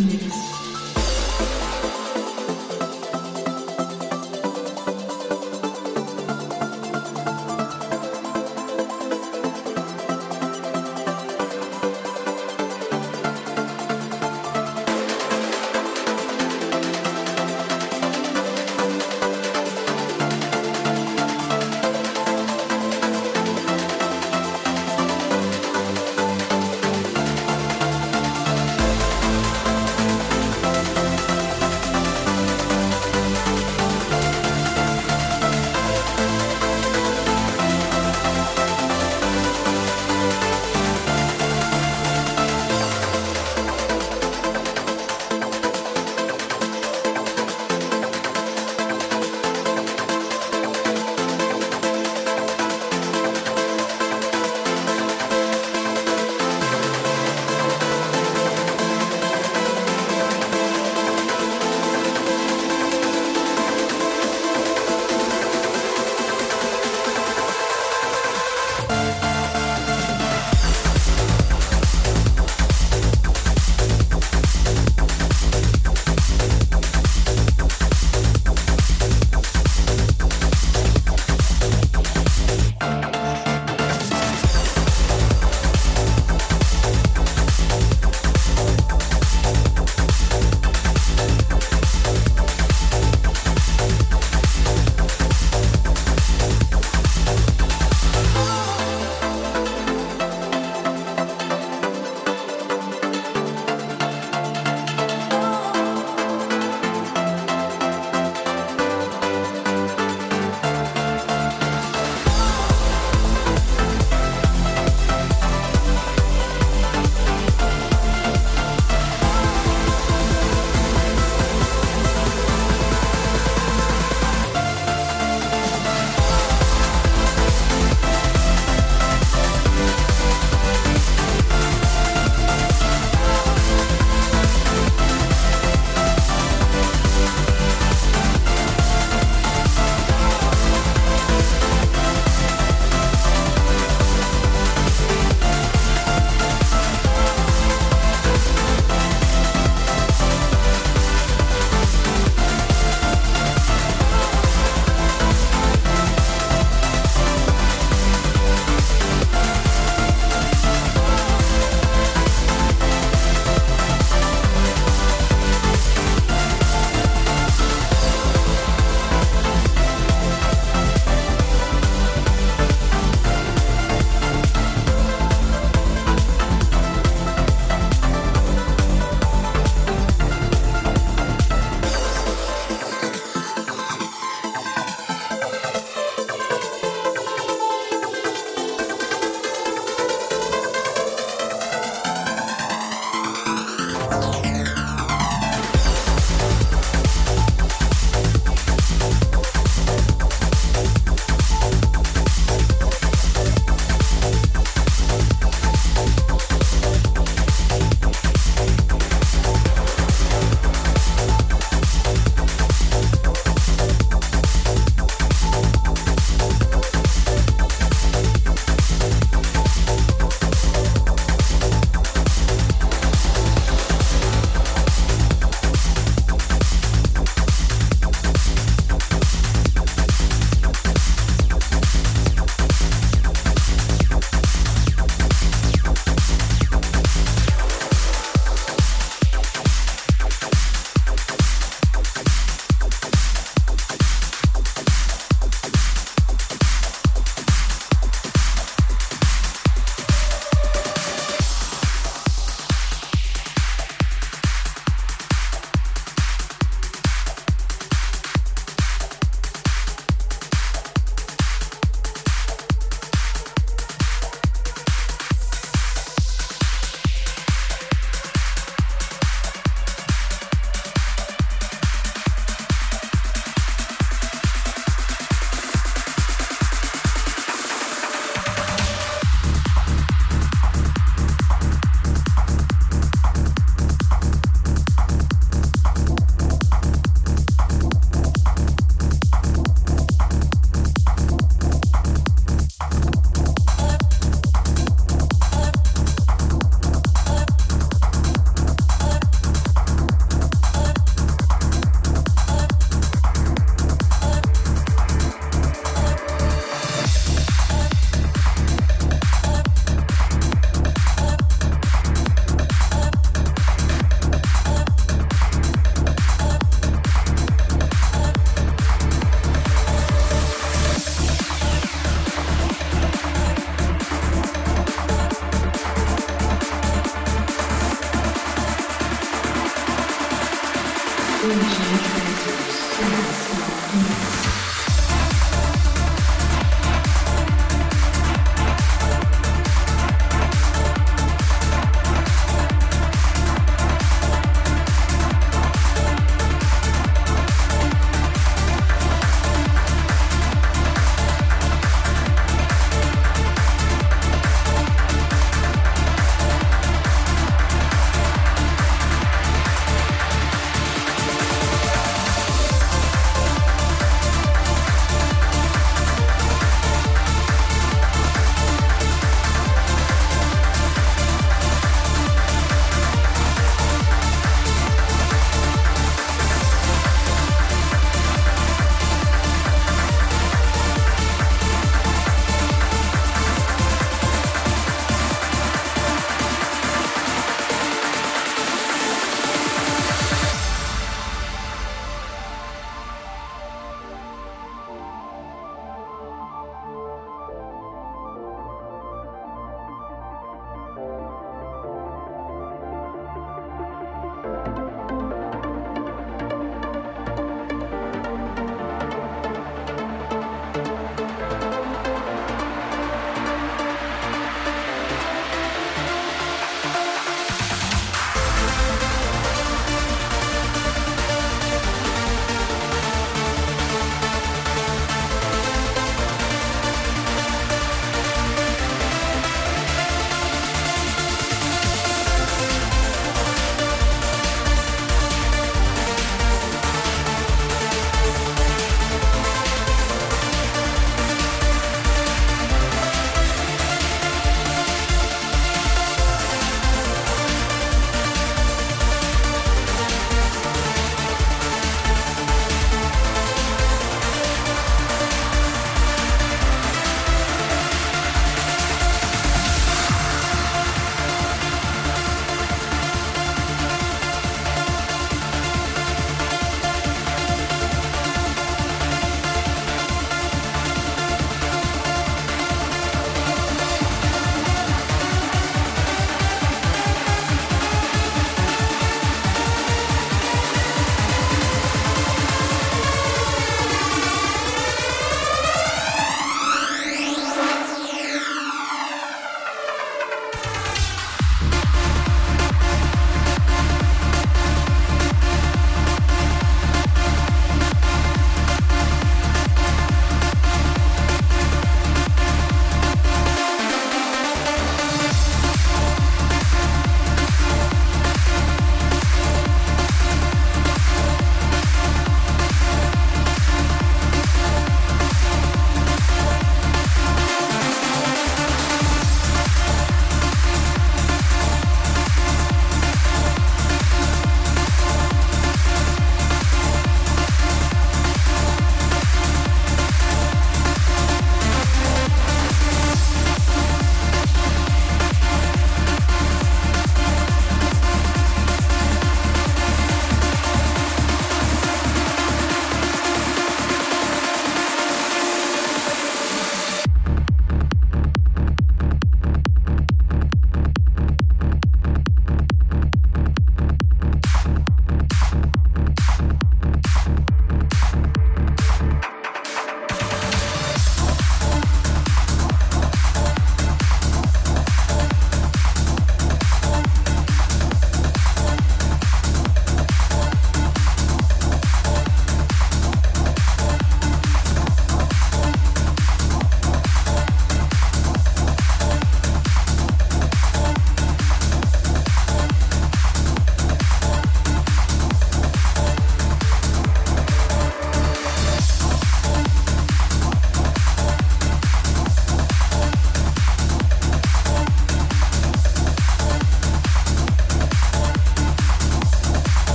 Mm-hmm.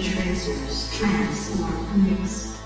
Tracers Transform Mix.